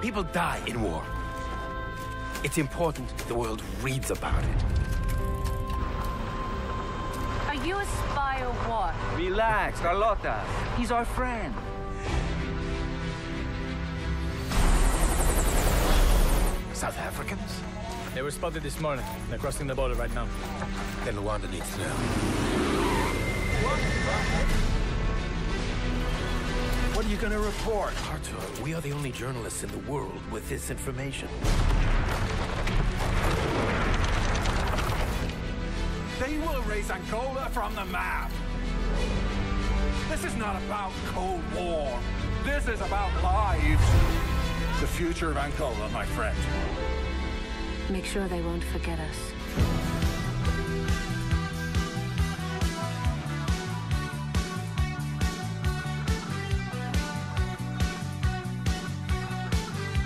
People die in war. It's important the world reads about it. Are you a spy or what? Relax, Carlotta. He's our friend. South Africans? They were spotted this morning. They're crossing the border right now. Then Luanda needs to know. What are you gonna report? Arthur, we are the only journalists in the world with this information. They will erase Angola from the map. This is not about Cold War. This is about lives. The future of Angola, my friend. Make sure they won't forget us.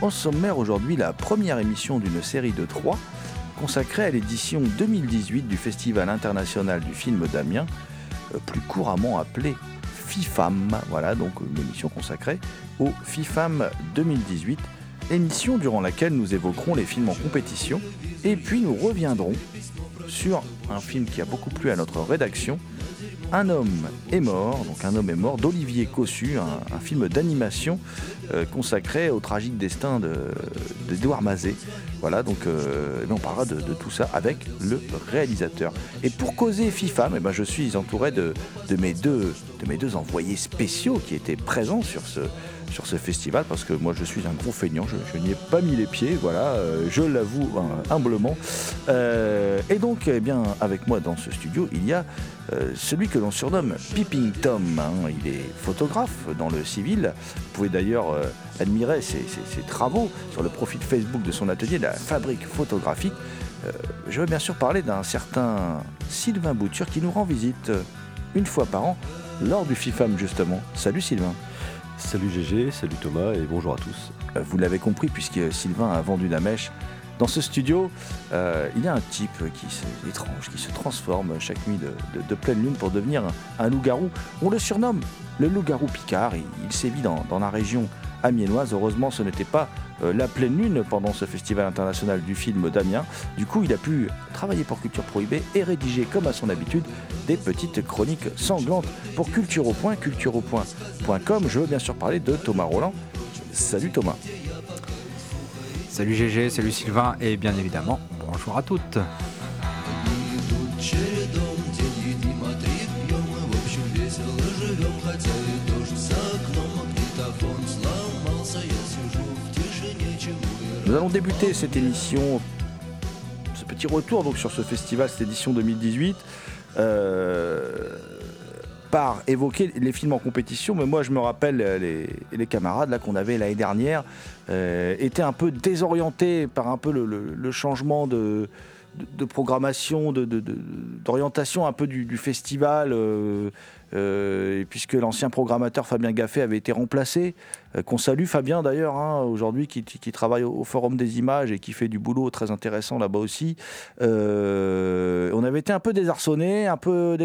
Au sommaire aujourd'hui, la première émission d'une série de trois consacrée à l'édition 2018 du Festival international du film d'Amiens, euh, plus couramment appelé FIFAM. Voilà, donc une émission consacrée au FIFAM 2018, émission durant laquelle nous évoquerons les films en compétition et puis nous reviendrons sur un film qui a beaucoup plu à notre rédaction, Un homme est mort, donc Un homme est mort d'Olivier Cossu, un, film d'animation euh, consacré au tragique destin d'Edouard de, Mazet. Voilà, donc euh, on parlera de, tout ça avec le réalisateur. Et pour causer FIFA, eh ben, je suis entouré de, mes deux, de mes deux envoyés spéciaux qui étaient présents sur ce, sur ce festival parce que moi je suis un gros feignant, je, n'y ai pas mis les pieds, voilà, euh, je l'avoue euh, humblement. Euh, et donc, eh bien, avec moi dans ce studio, il y a euh, celui que l'on surnomme Peeping Tom. Hein, il est photographe dans le civil. Vous pouvez d'ailleurs admirer ses, travaux sur le profil Facebook de son atelier, la fabrique photographique. Je veux bien sûr parler d'un certain Sylvain Bouture qui nous rend visite une fois par an lors du FIFAM justement. Salut Sylvain. Salut GG, salut Thomas et bonjour à tous. Euh, Vous l'avez compris puisque Sylvain a vendu la mèche. Dans ce studio, euh, il y a un type qui est étrange, qui se transforme chaque nuit de, pleine lune pour devenir un, loup-garou. On le surnomme le loup-garou Picard. Il, il sévit dans, la région amiénoise. Heureusement, ce n'était pas euh, la pleine lune pendant ce festival international du film d'Amiens. Du coup, il a pu travailler pour Culture Prohibée et rédiger, comme à son habitude, des petites chroniques sanglantes pour Culture au Point, cultureaupoint.com. Je veux bien sûr parler de Thomas Roland. Salut Thomas. Salut GG, salut Sylvain et bien évidemment, bonjour à toutes. Nous allons débuter cette émission, ce petit retour donc sur ce festival, cette édition 2018, euh, par évoquer les films en compétition. Mais moi, je me rappelle les, les camarades là qu'on avait l'année dernière euh, étaient un peu désorientés par un peu le changement de, de, programmation, d'orientation de, un peu du, festival. Euh, euh, puisque l'ancien programmateur Fabien Gaffet avait été remplacé, euh, qu'on salue Fabien d'ailleurs, hein, aujourd'hui qui, travaille au, Forum des images et qui fait du boulot très intéressant là-bas aussi. On avait été un peu désarçonné, un peu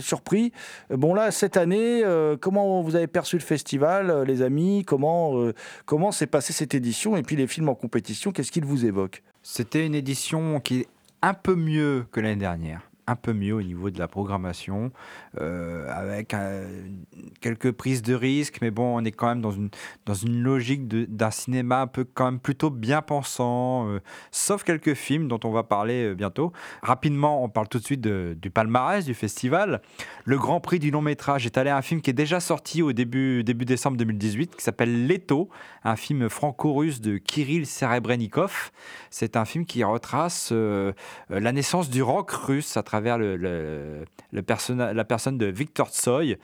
surpris. Bon là, cette année, comment vous avez perçu le festival, les amis? Comment comment s'est passée cette édition Et puis les films en compétition, qu'est-ce qu'ils vous évoquent? C'était une édition qui un peu mieux que l'année dernière. Un peu mieux au niveau de la programmation, euh, avec euh, quelques prises de risques, mais bon, on est quand même dans une, dans une logique d'un cinéma un peu quand même plutôt bien pensant, euh, sauf quelques films dont on va parler bientôt. Rapidement, on parle tout de suite du palmarès du festival. Le Grand Prix du long métrage est allé à un film qui est déjà sorti au début, début décembre 2018, qui s'appelle Leto, un film franco-russe de Kirill Serebrennikov. C'est un film qui retrace la naissance du rock russe à travers travers le, le, la personne de Victor Tsoy.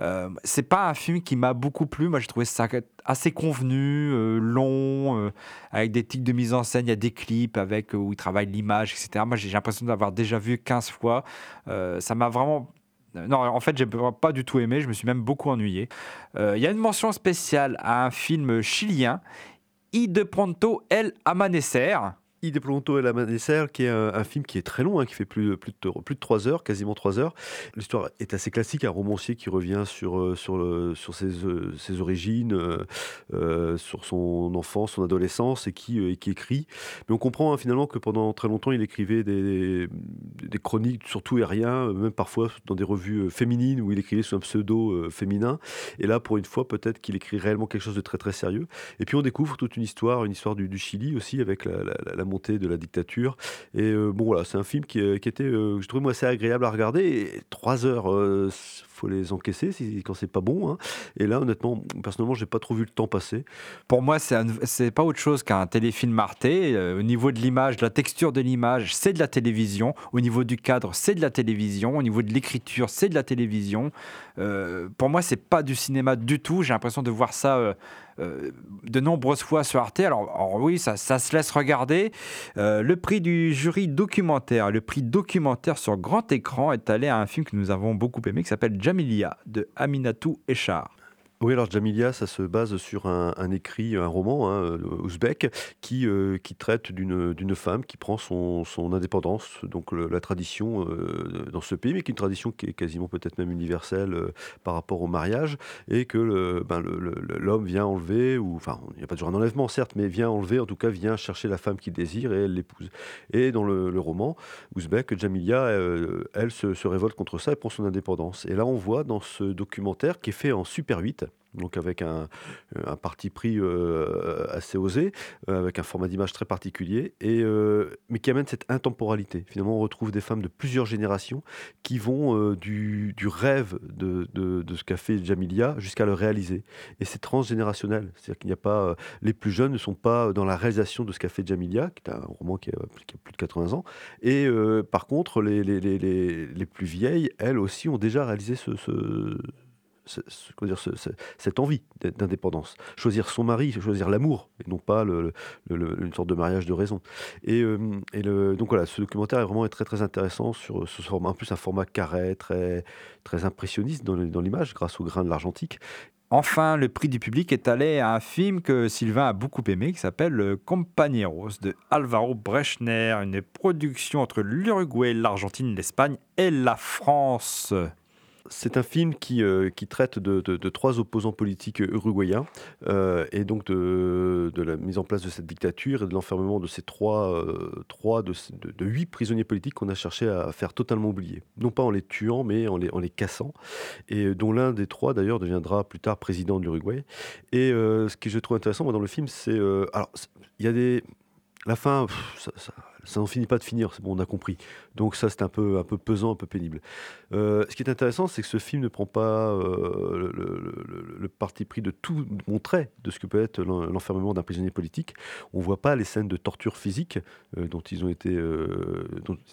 Euh, c'est pas un film qui m'a beaucoup plu. Moi, j'ai trouvé ça assez convenu, euh, long, euh, avec des tics de mise en scène. Il y a des clips avec où il travaille l'image, etc. Moi, j'ai l'impression d'avoir déjà vu 15 fois. ça m'a vraiment non, en fait, j'ai pas du tout aimé. Je me suis même beaucoup ennuyé. Il y a une mention spéciale à un film chilien, I de Pronto El Amanecer. I de Pronto et la qui est un, film qui est très long, hein, qui fait plus, plus, de, plus de 3 heures, quasiment 3 heures. L'histoire est assez classique, un romancier qui revient sur, euh, sur, sur ses, euh, ses origines, euh, sur son enfance, son adolescence, et qui, qui écrit. Mais on comprend hein, finalement que pendant très longtemps, il écrivait des, des, chroniques sur tout et rien, même parfois dans des revues féminines où il écrivait sous un pseudo féminin. Et là, pour une fois, peut-être qu'il écrit réellement quelque chose de très très sérieux. Et puis on découvre toute une histoire, une histoire du, Chili aussi, avec la montée de la dictature. Et euh, bon, voilà, c'est un film qui, euh, qui était, euh, je trouve, moi, assez agréable à regarder. Trois heures, faut les encaisser si, quand c'est pas bon. Hein. Et là, honnêtement, personnellement, j'ai pas trop vu le temps passer. Pour moi, c'est pas autre chose qu'un téléfilm Arte. au niveau de l'image, de la texture de l'image, c'est de la télévision. Au niveau du cadre, c'est de la télévision. Au niveau de l'écriture, c'est de la télévision. pour moi, c'est pas du cinéma du tout. J'ai l'impression de voir ça euh, de nombreuses fois sur Arte. Alors, oui, ça, se laisse regarder. Euh, le prix du jury documentaire, le prix documentaire sur grand écran est allé à un film que nous avons beaucoup aimé qui s'appelle Jamilia de Aminatou Echar. Oui, alors Jamilia, ça se base sur un, écrit, un roman hein, euh, ouzbek qui, euh, qui traite d'une femme qui prend son, son indépendance, donc la tradition euh, dans ce pays, mais qui est une tradition qui est quasiment peut-être même universelle par rapport au mariage, et que ben, l'homme vient enlever, ou enfin, il n'y a pas toujours un enlèvement certes, mais vient enlever, en tout cas vient chercher la femme qu'il désire et elle l'épouse. Et dans le, roman ouzbek, Jamilia, elle se, se révolte contre ça et prend son indépendance. Et là, on voit dans ce documentaire qui est fait en Super 8, donc avec un, un parti pris euh, assez osé, euh, avec un format d'image très particulier, et, euh, mais qui amène cette intemporalité. Finalement, on retrouve des femmes de plusieurs générations qui vont du, rêve de, ce qu'a fait Jamilia jusqu'à le réaliser. Et c'est transgénérationnel, c'est-à-dire qu'il n'y a pas... les plus jeunes ne sont pas dans la réalisation de ce qu'a fait Jamilia, qui est un roman qui a, plus de 80 ans, et par contre, les, plus vieilles, elles aussi, ont déjà réalisé ce cette envie d'indépendance. Choisir son mari, choisir l'amour, et non pas une sorte de mariage de raison. Et, euh, donc voilà, ce documentaire est vraiment très très intéressant sur ce format, en plus un format carré, très, très impressionniste dans, dans l'image, grâce au grain de l'argentique. Enfin, le prix du public est allé à un film que Sylvain a beaucoup aimé, qui s'appelle Compañeros de Alvaro Brechner, une production entre l'Uruguay, l'Argentine, l'Espagne et la France. C'est un film qui, euh, qui traite de, de, trois opposants politiques uruguayens euh, et donc de, de, la mise en place de cette dictature et de l'enfermement de ces trois, euh, trois de, huit prisonniers politiques qu'on a cherché à faire totalement oublier. Non pas en les tuant, mais en les, en les cassant. Et dont l'un des trois, d'ailleurs, deviendra plus tard président de l'Uruguay. Et ce que je trouve intéressant dans le film, c'est... alors, il y a des... La fin, ça n'en finit pas de finir, bon, on a compris. Donc ça, c'est un peu, un peu pesant, un peu pénible. Euh, ce qui est intéressant, c'est que ce film ne prend pas euh, le, parti pris de tout montrer de ce que peut être l'enfermement d'un prisonnier politique. On ne voit pas les scènes de torture physique euh, dont ils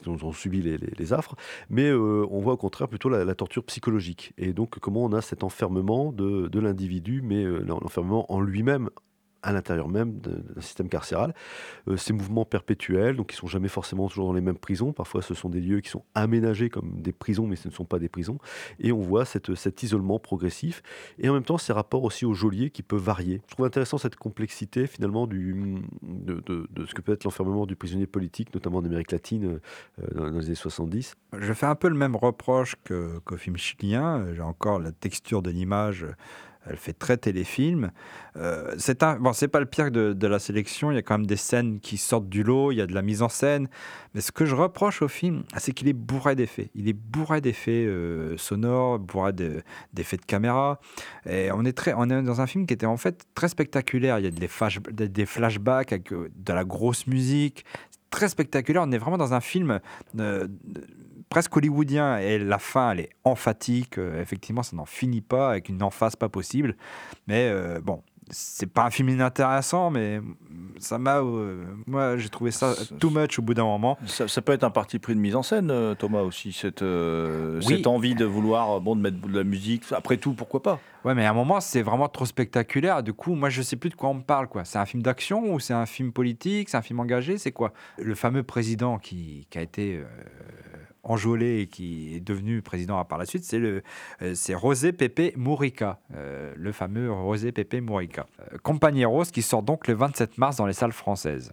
ont subi les, affres, mais on voit au contraire plutôt la, torture psychologique. Et donc comment on a cet enfermement de l'individu, mais l'enfermement en lui-même à l'intérieur même d'un système carcéral. Euh, ces mouvements perpétuels, donc qui sont jamais forcément toujours dans les mêmes prisons. Parfois, ce sont des lieux qui sont aménagés comme des prisons, mais ce ne sont pas des prisons. Et on voit cette, cet isolement progressif. Et en même temps, ces rapports aussi au geôlier qui peuvent varier. Je trouve intéressant cette complexité finalement de, de, ce que peut être l'enfermement du prisonnier politique, notamment en Amérique latine euh, dans, les années 70. Je fais un peu le même reproche qu'au film chilien. J'ai encore la texture de l'image Elle fait très téléfilm. Euh, c'est un, bon, c'est pas le pire de, la sélection. Il y a quand même des scènes qui sortent du lot. Il y a de la mise en scène. Mais ce que je reproche au film, c'est qu'il est bourré d'effets. Il est bourré d'effets euh, sonores, bourré de- d'effets de caméra. Et on est très, on est dans un film qui était en fait très spectaculaire. Il y a des, flash- des- flashbacks avec euh, de la grosse musique. Très spectaculaire. On est vraiment dans un film euh, presque hollywoodien et la fin elle est emphatique Euh, effectivement ça n'en finit pas avec une emphase pas possible. Mais euh, bon c'est pas un film inintéressant mais ça m'a euh, moi j'ai trouvé ça too much au bout d'un moment. Ça, ça peut être un parti pris de mise en scène, Thomas aussi, cette, euh, Oui. cette envie de vouloir bon, de mettre de la musique. Après tout, pourquoi pas? Ouais mais à un moment c'est vraiment trop spectaculaire. Du coup moi je sais plus de quoi on me parle quoi. C'est un film d'action ou c'est un film politique? C'est un film engagé? C'est quoi? Le fameux président qui, qui a été euh, enjolé et qui est devenu président par la suite, c'est le euh, c'est José Pepe Mujica, euh, le fameux José Pepe Mujica. Euh, Compañeros qui sort donc le 27 mars dans les salles françaises.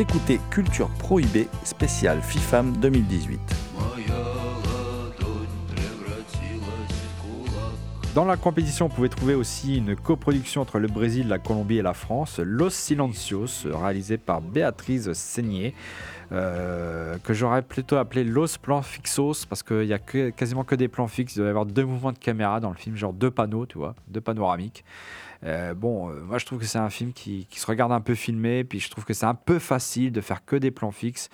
Écoutez Culture Prohibée spéciale FIFAM 2018. Dans la compétition, on pouvait trouver aussi une coproduction entre le Brésil, la Colombie et la France, Los Silencios, réalisé par Béatrice Seigné, euh, que j'aurais plutôt appelé Los Plans Fixos, parce qu'il n'y a quasiment que des plans fixes. Il doit y avoir deux mouvements de caméra dans le film, genre deux panneaux, tu vois, deux panoramiques. Euh, bon, euh, moi je trouve que c'est un film qui, se regarde un peu filmé, puis je trouve que c'est un peu facile de faire que des plans fixes.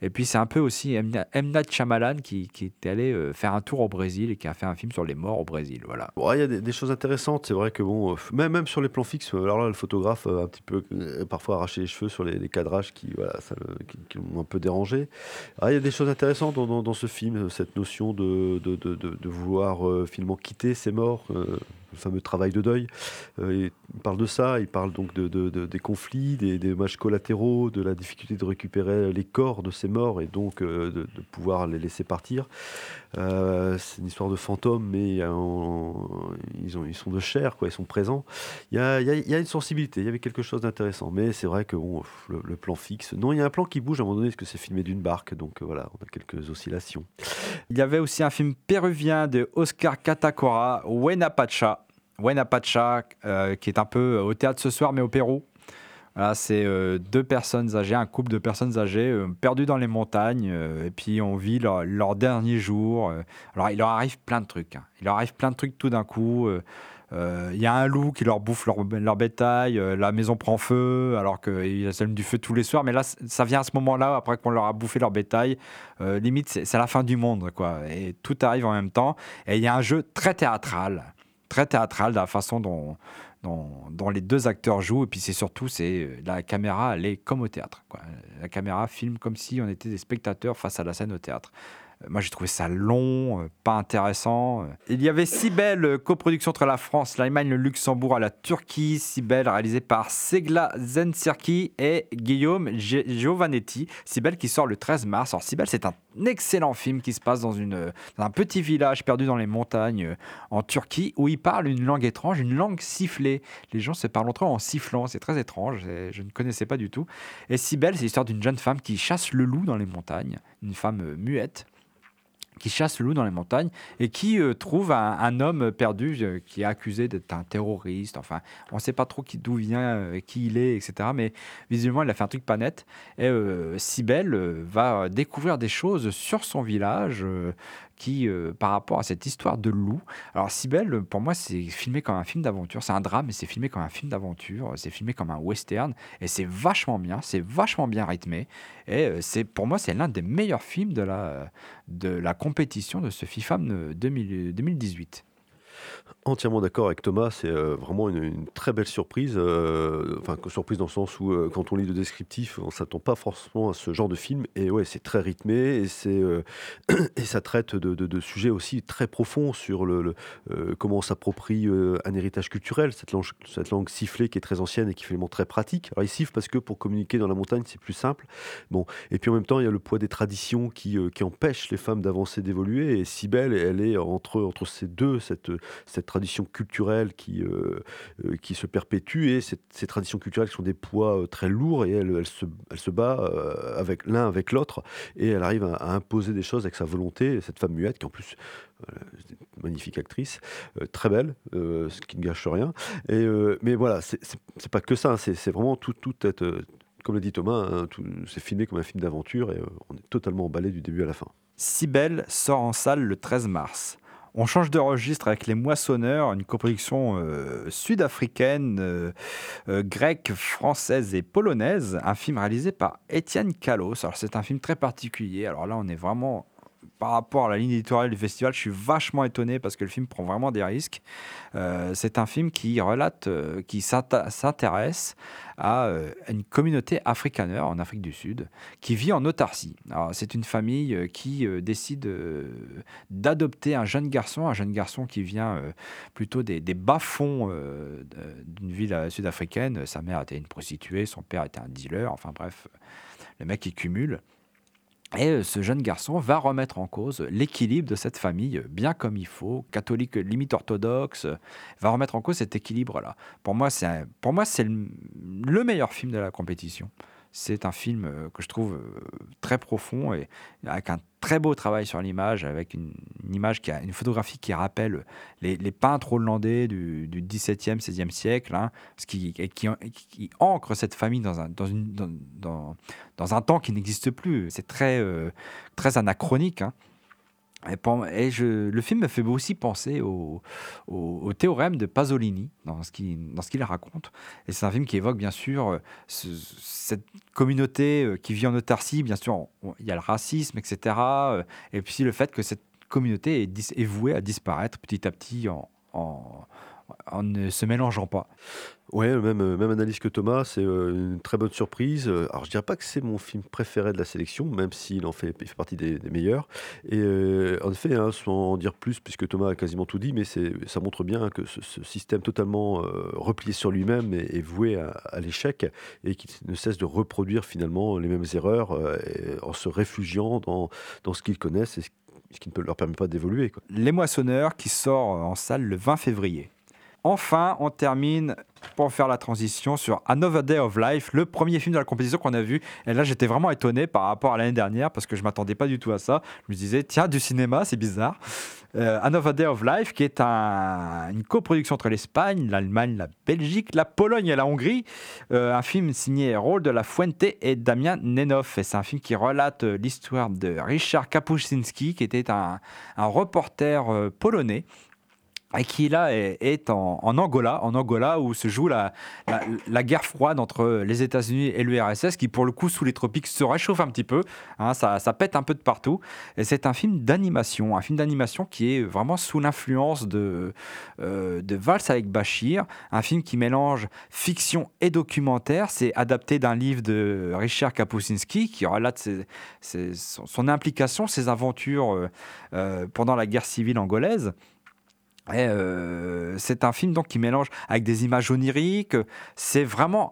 Et puis c'est un peu aussi. Night Shyamalan qui, qui était allé euh, faire un tour au Brésil et qui a fait un film sur les morts au Brésil. Voilà. Il y a des, choses intéressantes, c'est vrai que bon, même, même sur les plans fixes, alors là, le photographe a un petit peu parfois arraché les cheveux sur les, cadrages qui, voilà, qui, l'ont un peu dérangé. Ah, il y a des choses intéressantes dans, ce film, cette notion de, vouloir finalement quitter ses morts, le fameux travail de deuil. Euh, il parle de ça, il parle donc de, de- de- des conflits, des, des dommages collatéraux, de la difficulté de récupérer les corps de ces morts et donc euh, de pouvoir les laisser partir. Euh, c'est une histoire de fantômes, mais euh, ils, ont, ils sont de chair, quoi, ils sont présents. Il y a, une sensibilité, il y avait quelque chose d'intéressant, mais c'est vrai que le, plan fixe. Non, il y a un plan qui bouge à un moment donné, parce que c'est filmé d'une barque, donc euh, voilà, on a quelques oscillations. Il y avait aussi un film péruvien de Oscar Catacora, Huenapacha. Huenapacha, euh, qui est un peu au théâtre ce soir, mais au Pérou. Voilà, c'est euh, deux personnes âgées, un couple de personnes âgées euh, perdues dans les montagnes, euh, et puis on vit leur, leur dernier jour. alors il leur arrive plein de trucs. hein. Il leur arrive plein de trucs tout d'un coup. Il y a un loup qui leur bouffe leur, bétail, la maison prend feu, alors qu'il s'allume du feu tous les soirs. Mais là, ça vient à ce moment-là, après qu'on leur a bouffé leur bétail. Limite, c'est la fin du monde, quoi. Et tout arrive en même temps. Et il y a un jeu très théâtral, très théâtral de la façon dont, dont, les deux acteurs jouent. Et puis c'est surtout, c'est euh, la caméra, elle est comme au théâtre. La caméra filme comme si on était des spectateurs face à la scène au théâtre. Euh, Moi, j'ai trouvé ça long, euh, pas intéressant. Euh, Il y avait six belles coproductions entre la France, l'Allemagne, le Luxembourg et la Turquie. Six belles réalisées par Segla Zensirki et Guillaume Gi- Giovanetti. Sibel qui sort le 13 mars. Alors, Sibel, c'est un excellent film qui se passe dans, une, dans un petit village perdu dans les montagnes en Turquie où ils parlent une langue étrange, une langue sifflée. Les gens se parlent entre eux en sifflant. C'est très étrange. Je ne connaissais pas du tout. Et Sibel, c'est l'histoire d'une jeune femme qui chasse le loup dans les montagnes. Une femme muette. Qui chasse le loup dans les montagnes et qui euh, trouve un, homme perdu euh, qui est accusé d'être un terroriste. Enfin, on ne sait pas trop d'où vient, euh, qui il est, etc. Mais visuellement, il a fait un truc pas net. Et Cybèle va découvrir des choses sur son village qui, euh, par rapport à cette histoire de loup. Alors, Cybèle, pour moi, c'est filmé comme un film d'aventure. C'est un drame, mais c'est filmé comme un film d'aventure. C'est filmé comme un western. Et c'est vachement bien. C'est vachement bien rythmé. Et euh, c'est, pour moi, c'est l'un des meilleurs films de la, de la compétition de ce 2000 2018. Entièrement d'accord avec Thomas, c'est euh, vraiment une, très belle surprise. euh, Enfin, surprise dans le sens où, euh, quand on lit le descriptif, on s'attend pas forcément à ce genre de film. Et ouais, c'est très rythmé et, c'est, et ça traite de, de- sujets aussi très profonds sur le, comment on s'approprie un héritage culturel, cette langue, cette langue sifflée qui est très ancienne et qui est finalement très pratique. Alors, ils sifflent parce que pour communiquer dans la montagne, c'est plus simple. Bon, et puis en même temps, il y a le poids des traditions qui, qui empêchent les femmes d'avancer, d'évoluer. Et Cybèle, elle est entre, entre ces deux, cette, cette tradition culturelle qui, euh, euh, qui se perpétue et ces traditions culturelles qui sont des poids euh, très lourds et elle, se, se bat avec l'un avec l'autre et elle arrive à, imposer des choses avec sa volonté. Cette femme muette qui en plus une magnifique actrice, très belle, ce qui ne gâche rien. Et, mais voilà, c'est pas que ça, hein, c'est vraiment tout, tout être, comme l'a dit Thomas, hein, c'est filmé comme un film d'aventure et on est totalement emballé du début à la fin. Cybèle sort en salle le 13 mars. On change de registre avec Les Moissonneurs, une coproduction euh, sud-africaine, euh, euh, grecque, française et polonaise, un film réalisé par Étienne Kalos. Alors c'est un film très particulier. Alors là, on est vraiment par rapport à la ligne éditoriale du festival, je suis vachement étonné parce que le film prend vraiment des risques. Euh, c'est un film qui relate, euh, qui s'intéresse à euh, une communauté afrikaner en Afrique du Sud qui vit en autarcie. C'est une famille qui décide d'adopter un jeune garçon, un jeune garçon qui vient plutôt des, des bas-fonds d'une ville sud-africaine. Sa mère était une prostituée, son père était un dealer, enfin bref, le mec il cumule. Et euh, ce jeune garçon va remettre en cause l'équilibre de cette famille, euh, bien comme il faut, catholique euh, limite orthodoxe, va remettre en cause cet équilibre-là. Pour moi, c'est un- pour moi, c'est le, le meilleur film de la compétition. C'est un film euh, que je trouve euh, très profond et avec un très beau travail sur l'image, avec une, image qui a une photographie qui rappelle les, peintres hollandais du, du 17e, 16e siècle, hein, ce qui, qui, ancre cette famille dans un, dans une, dans un temps qui n'existe plus. C'est très, euh, très anachronique. hein. Le film me fait aussi penser au, théorème de Pasolini dans ce qu'il raconte. Et c'est un film qui évoque bien sûr euh, ce- cette communauté euh, qui vit en autarcie. Bien sûr, il y a le racisme, etc. euh, Et puis le fait que cette communauté est, vouée à disparaître petit à petit en- en ne se mélangeant pas. Ouais, même, euh, même analyse que Thomas, c'est euh, une très bonne surprise. Euh, Alors, je dirais pas que c'est mon film préféré de la sélection, même s'il en fait, il fait partie des, des meilleurs. Et euh, en effet, hein, sans en dire plus, puisque Thomas a quasiment tout dit, mais ça montre bien que ce, ce système totalement euh, replié sur lui-même est, est voué à, à l'échec et qu'il ne cesse de reproduire finalement les mêmes erreurs euh, en se réfugiant dans, dans ce qu'ils connaissent et ce, qui ne leur permet pas d'évoluer. Les Moissonneurs qui sort en salle le 20 février. Enfin, on termine pour faire la transition sur Another Day of Life, le premier film de la compétition qu'on a vu. Et là, j'étais vraiment étonné par rapport à l'année dernière parce que je m'attendais pas du tout à ça. Je me disais, tiens, du cinéma, c'est bizarre. Euh, Another Day of Life, qui est un- une coproduction entre l'Espagne, l'Allemagne, la Belgique, la Pologne et la Hongrie. Euh, un film signé Raoul de la Fuente et Damien Nenov. Et c'est un film qui relate euh, l'histoire de Richard Kapuscinski, qui était un, reporter polonais et qui là est, en, Angola, en Angola où se joue la, guerre froide entre les États-Unis et l'URSS, qui pour le coup sous les tropiques se réchauffe un petit peu, hein, ça, pète un peu de partout. Et c'est un film d'animation, un film d'animation qui est vraiment sous l'influence de, euh, de Vals avec Bachir, un film qui mélange fiction et documentaire. C'est adapté d'un livre de Richard Kapuscinski qui relate son implication, ses aventures euh, euh, pendant la guerre civile angolaise. Euh, c'est un film donc qui mélange avec des images oniriques. C'est vraiment,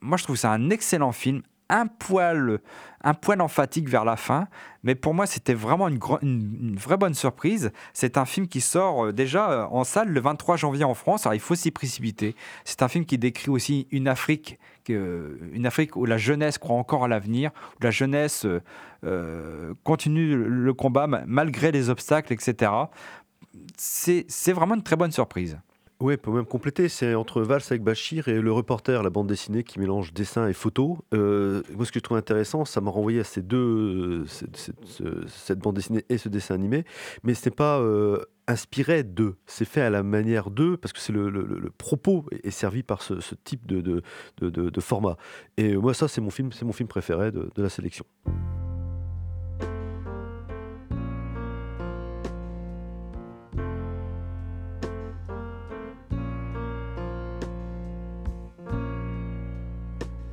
moi je trouve c'est un excellent film, un poil, un poil emphatique vers la fin, mais pour moi c'était vraiment une, vraie bonne surprise. C'est un film qui sort euh, déjà euh, en salle le 23 janvier en France, alors il faut s'y précipiter. C'est un film qui décrit aussi une Afrique, que- une Afrique où la jeunesse croit encore à l'avenir, où la jeunesse continue le- combat ma- malgré les obstacles, etc. C'est vraiment une très bonne surprise. Ouais, peut même compléter. C'est entre Vals avec Bachir et le reporter, la bande dessinée qui mélange dessin et photo. Euh, moi, ce que je trouve intéressant, ça m'a renvoyé à ces deux, cette, cette- ce- cette bande dessinée et ce dessin animé, mais ce n'est pas euh, inspiré d'eux. C'est fait à la manière d'eux parce que c'est le, propos est, servi par ce, type de, format. Et moi, ça, c'est mon film, c'est mon film préféré de la sélection.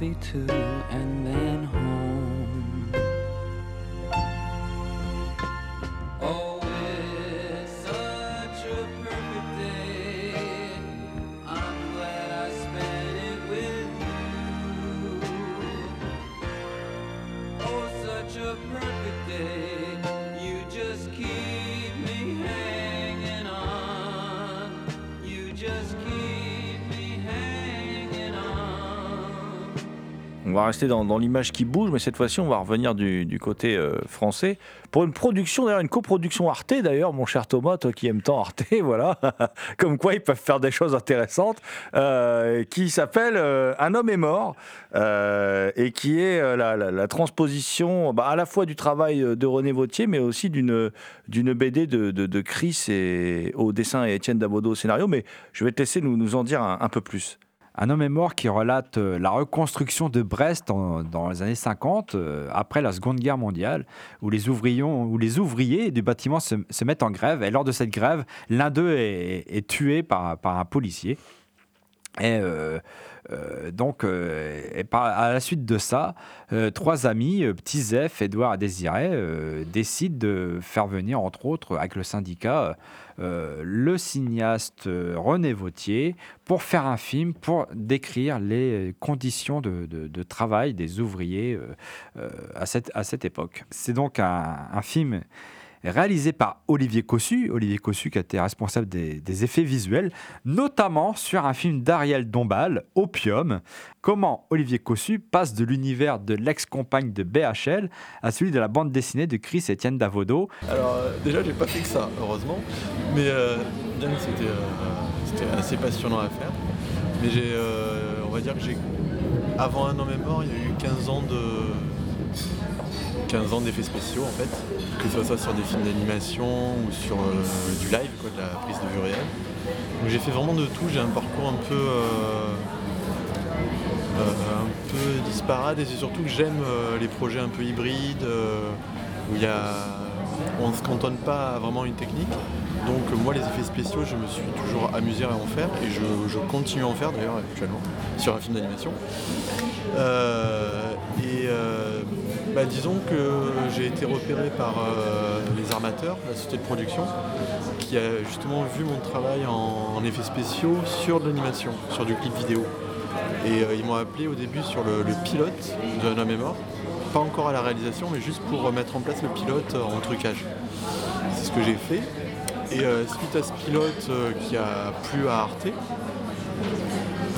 Movie too, and then home. Rester dans, l'image qui bouge, mais cette fois-ci, on va revenir du, côté euh, français pour une production, d'ailleurs, une coproduction Arte, d'ailleurs, mon cher Thomas, toi qui aimes tant Arte, voilà, comme quoi ils peuvent faire des choses intéressantes, euh, qui s'appelle euh, Un homme est mort, et qui est la, transposition bah, à la fois du travail de René Vautier, mais aussi d'une BD de, Chris au dessin et Étienne Dabodo au scénario, mais je vais te laisser nous, en dire un peu plus. Un homme est mort qui relate euh, la reconstruction de Brest dans les années 50, euh, après la Seconde Guerre mondiale, où les, ouvriers, du bâtiment se, mettent en grève. Et lors de cette grève, l'un d'eux est, tué par un policier. Et euh, euh, donc, euh, à la suite de ça, trois amis, Petit Zef, Edouard et Désiré, décident de faire venir, entre autres, avec le syndicat, le cinéaste René Vautier pour faire un film, pour décrire les conditions de, travail des ouvriers à, cette, époque. C'est donc un film réalisé par Olivier Cossu, Olivier Cossu qui a été responsable des, effets visuels, notamment sur un film d'Ariel Dombal, Opium. Comment Olivier Cossu passe de l'univers de l'ex-compagne de BHL à celui de la bande dessinée de Chris Etienne Davodo. Alors euh, déjà j'ai pas fait que ça, heureusement. Mais euh, bien que c'était euh, c'était assez passionnant à faire. Mais j'ai euh, on va dire que j'ai avant un homme est mort, il y a eu 15 ans de 15 ans d'effets spéciaux en fait. Que ce soit sur des films d'animation ou sur euh, du live, quoi, de la prise de vue réelle. Donc j'ai fait vraiment de tout, j'ai un parcours un peu euh, euh, un peu disparate et c'est surtout que j'aime les projets un peu hybrides où y a on ne se cantonne pas à vraiment une technique. Donc moi les effets spéciaux je me suis toujours amusé à en faire et je, continue à en faire d'ailleurs actuellement sur un film d'animation. Et bah, disons que j'ai été repéré par euh, les armateurs, la société de production, qui a justement vu mon travail en, effets spéciaux sur de l'animation, sur du clip vidéo. Et euh, ils m'ont appelé au début sur le, pilote de homme mort. Pas encore à la réalisation, mais juste pour mettre en place le pilote euh, en trucage. C'est ce que j'ai fait. Et suite à ce pilote qui a plu à Arte,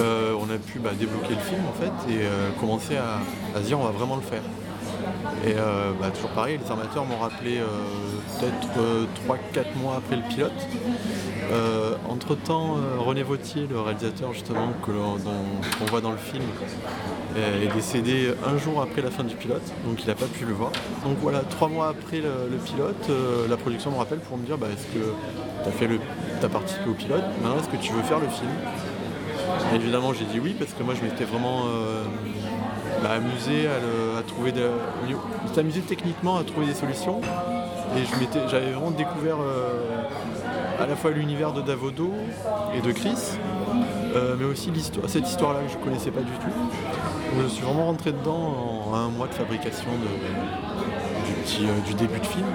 on a pu bah, débloquer le film en fait et commencer à, à se dire on va vraiment le faire. Et euh, bah, toujours pareil, les armateurs m'ont rappelé euh, peut-être 3-4 mois après le pilote. Euh, entre temps, René Vautier, le réalisateur justement qu'on voit dans le film, euh, est décédé un jour après la fin du pilote, donc il n'a pas pu le voir. Donc voilà, trois mois après le, pilote, euh, la production me rappelle pour me dire bah, est-ce que tu as, participé au pilote, maintenant est-ce que tu veux faire le film? Évidemment, j'ai dit oui parce que moi, je m'étais vraiment euh, bah, amusé à, le- trouver. Je m'étais amusé techniquement à trouver des solutions. Et j'avais vraiment découvert euh, à la fois l'univers de Davodo et de Chris, euh, mais aussi l'histoire, cette histoire-là que je ne connaissais pas du tout. Donc, je suis vraiment rentré dedans en un mois de fabrication de- du, petit, euh, du début de film.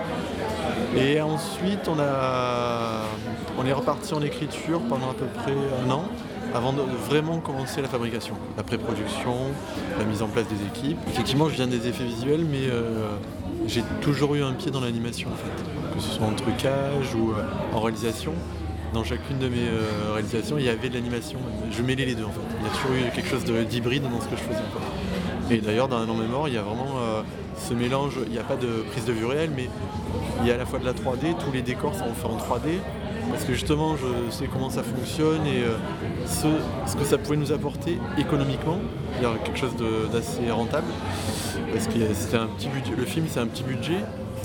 Et ensuite, on, a, on est reparti en écriture pendant à peu près un an avant de vraiment commencer la fabrication, la pré-production, la mise en place des équipes. Effectivement, je viens des effets visuels, mais euh, j'ai toujours eu un pied dans l'animation, en fait. que ce soit en trucage ou euh, en réalisation. Dans chacune de mes euh, réalisations, il y avait de l'animation. Je mêlais les deux, en fait. Il y a toujours eu quelque chose de- d'hybride dans ce que je faisais. Et d'ailleurs, dans Un an il y a vraiment ce mélange. Il n'y a pas de prise de vue réelle, mais il y a à la fois de la 3D, tous les décors sont faits en 3D, parce que justement je sais comment ça fonctionne et euh, ce, que ça pouvait nous apporter économiquement, quelque chose d'assez rentable, parce que c'était un petit budget, le film c'est un petit budget,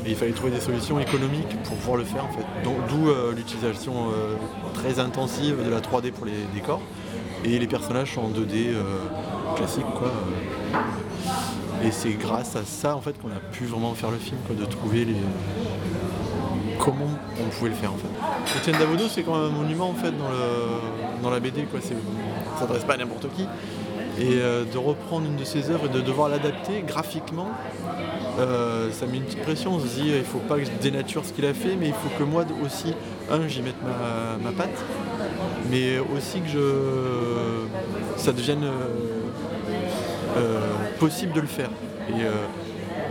et il fallait trouver des solutions économiques pour pouvoir le faire en fait. D'où euh, l'utilisation euh, très intensive de la 3D pour les décors, et les personnages sont en 2D euh, classique. Et c'est grâce à ça en fait qu'on a pu vraiment faire le film, de trouver les comment on pouvait le faire en fait. Étienne Davodo c'est quand même un monument en fait dans, la BD quoi. Ça s'adresse pas à n'importe qui. Et euh, de reprendre une de ses œuvres et de devoir l'adapter graphiquement, euh, ça met une petite pression. On se dit il faut pas que je dénature ce qu'il a fait, mais il faut que moi aussi, un, j'y mette ma, patte, mais aussi que je, ça devienne euh, possible de le faire. Et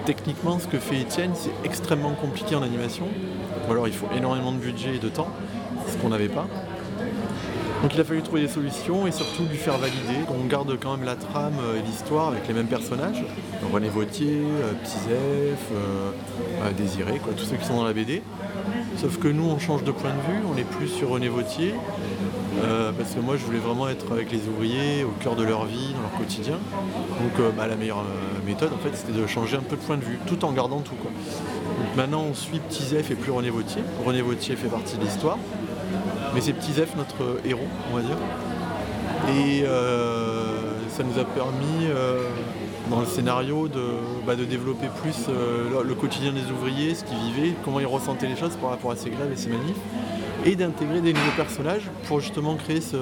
techniquement, ce que fait Étienne, c'est extrêmement compliqué en animation. Ou alors il faut énormément de budget et de temps, ce qu'on n'avait pas. Donc il a fallu trouver des solutions et surtout lui faire valider. On garde quand même la trame et l'histoire avec les mêmes personnages. René Vautier, euh, Petit Zef, euh, euh, Désiré, tous ceux qui sont dans la BD. Sauf que nous on change de point de vue, on n'est plus sur René Vautier. Euh, parce que moi je voulais vraiment être avec les ouvriers, au cœur de leur vie, dans leur quotidien. Donc euh, bah, la meilleure euh, méthode en fait c'était de changer un peu de point de vue, tout en gardant tout. Maintenant on suit Petit Zef et plus René Vautier. René Vautier fait partie de l'histoire. Mais c'est Petit Zef notre héros, on va dire. Et ça nous a permis, dans le scénario, de, bah, développer plus le quotidien des ouvriers, ce qu'ils vivaient, comment ils ressentaient les choses par rapport à ces grèves et ces manifs, et d'intégrer des nouveaux personnages pour justement créer ce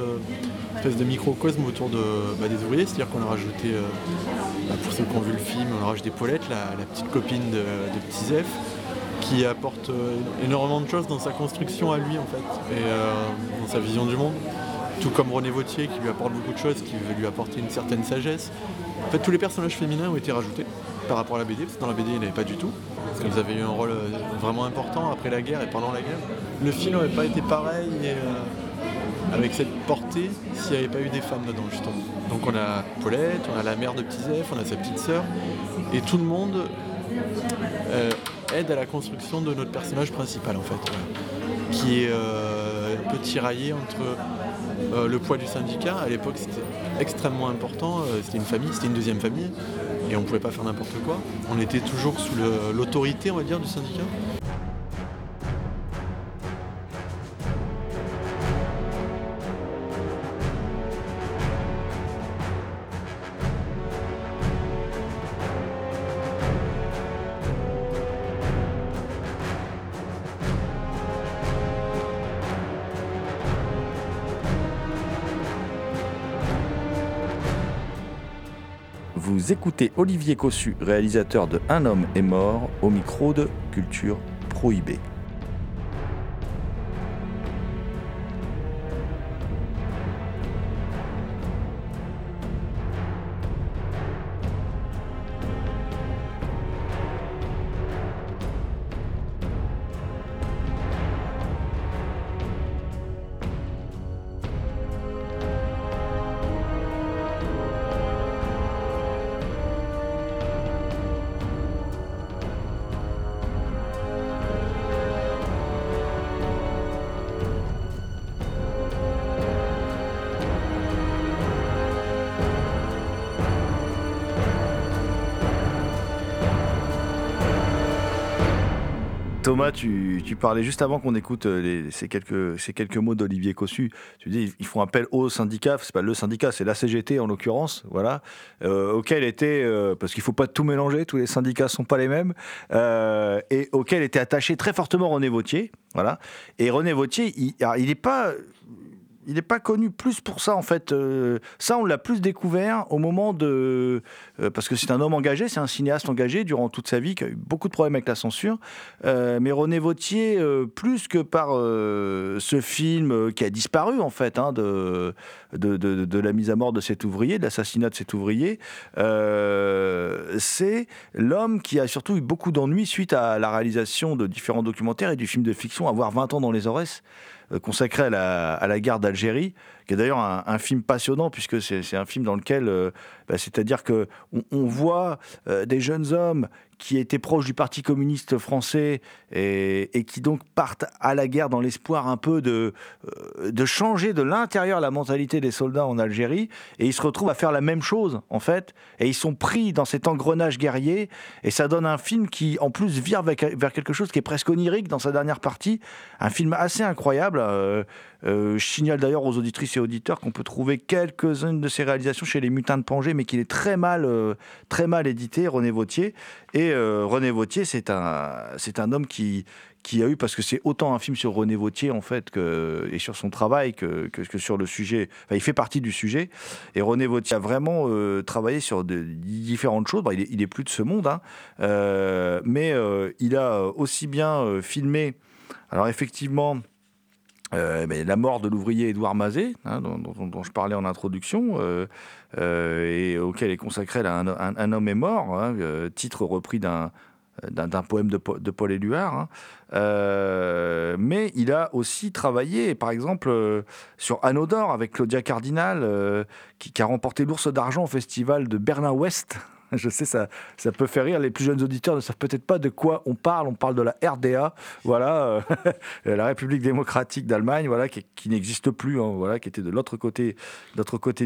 espèce de microcosme autour de, bah, des ouvriers. C'est-à-dire qu'on a rajouté, euh, bah, pour ceux qui ont vu le film, on a rajouté Paulette, la, petite copine de, Petit Zef, qui apporte euh, énormément de choses dans sa construction à lui en fait, et euh, dans sa vision du monde. Tout comme René Vautier qui lui apporte beaucoup de choses, qui veut lui apporter une certaine sagesse. En fait, tous les personnages féminins ont été rajoutés par rapport à la BD, parce que dans la BD, il n'y avait pas du tout. Qu'elles avaient eu un rôle euh, vraiment important après la guerre et pendant la guerre. Le film n'aurait pas été pareil euh, avec cette portée s'il n'y avait pas eu des femmes dedans, justement. Donc on a Paulette, on a la mère de Petit Zef, on a sa petite sœur, et tout le monde euh, aide à la construction de notre personnage principal en fait, qui est un peu tiraillé entre le poids du syndicat. À l'époque c'était extrêmement important, c'était une famille, c'était une deuxième famille, et on ne pouvait pas faire n'importe quoi. On était toujours sous l'autorité on va dire du syndicat. Écoutez Olivier Cossu, réalisateur de Un homme est mort, au micro de Culture Prohibée. Thomas, tu, parlais juste avant qu'on écoute euh, ces, quelques, mots d'Olivier Cossu. Tu dis ils font appel au syndicat, c'est pas le syndicat, c'est la CGT en l'occurrence, voilà, euh, auquel était, euh, parce qu'il faut pas tout mélanger, tous les syndicats sont pas les mêmes, et auquel était attaché très fortement René Vautier, voilà. Et René Vautier, il, alors, il est pas. Il n'est pas connu plus pour ça en fait. Euh, ça, on l'a plus découvert au moment de euh, parce que c'est un homme engagé, c'est un cinéaste engagé durant toute sa vie, qui a eu beaucoup de problèmes avec la censure. Euh, mais René Vautier, plus que par ce film qui a disparu en fait hein, de, de, de- la mise à mort de cet ouvrier, de l'assassinat de cet ouvrier, c'est l'homme qui a surtout eu beaucoup d'ennuis suite à la réalisation de différents documentaires et du film de fiction Avoir 20 ans dans les Aurès consacré à la, à la guerre d'Algérie, qui est d'ailleurs un, film passionnant, puisque c'est un film dans lequel, euh, bah, c'est-à-dire que on, on voit euh, des jeunes hommes qui étaient proches du Parti communiste français et, qui donc partent à la guerre dans l'espoir un peu de, euh, de changer de l'intérieur la mentalité des soldats en Algérie, et ils se retrouvent à faire la même chose, en fait, et ils sont pris dans cet engrenage guerrier, et ça donne un film qui, en plus, vire vers, quelque chose qui est presque onirique dans sa dernière partie, un film assez incroyable. euh, euh, je signale d'ailleurs aux auditrices et auditeurs qu'on peut trouver quelques-unes de ses réalisations chez les Mutins de Pangée, mais qu'il est très mal, très mal édité, René Vautier. Et euh, René Vautier, c'est un, c'est un homme qui, qui a eu, parce que c'est autant un film sur René Vautier, en fait, que, et sur son travail, que, que, sur le sujet. Enfin, il fait partie du sujet. Et René Vautier a vraiment euh, travaillé sur différentes choses. Il, est, plus de ce monde, hein. Euh, mais il a aussi bien filmé. Alors, effectivement. Euh, la mort de l'ouvrier Édouard Mazet, hein, dont, je parlais en introduction, euh, euh, et auquel est consacré un, homme est mort, hein, titre repris d'un poème de, Pa- de Paul Éluard. hein. Mais il a aussi travaillé, par exemple, sur d'Or avec Claudia Cardinal, qui, qui a remporté l'Ours d'Argent au festival de Berlin-Ouest. Je sais, ça, peut faire rire. Les plus jeunes auditeurs ne savent peut-être pas de quoi on parle. On parle de la RDA, voilà, euh, la République démocratique d'Allemagne, voilà, qui, n'existe plus, hein, voilà, qui était de l'autre côté,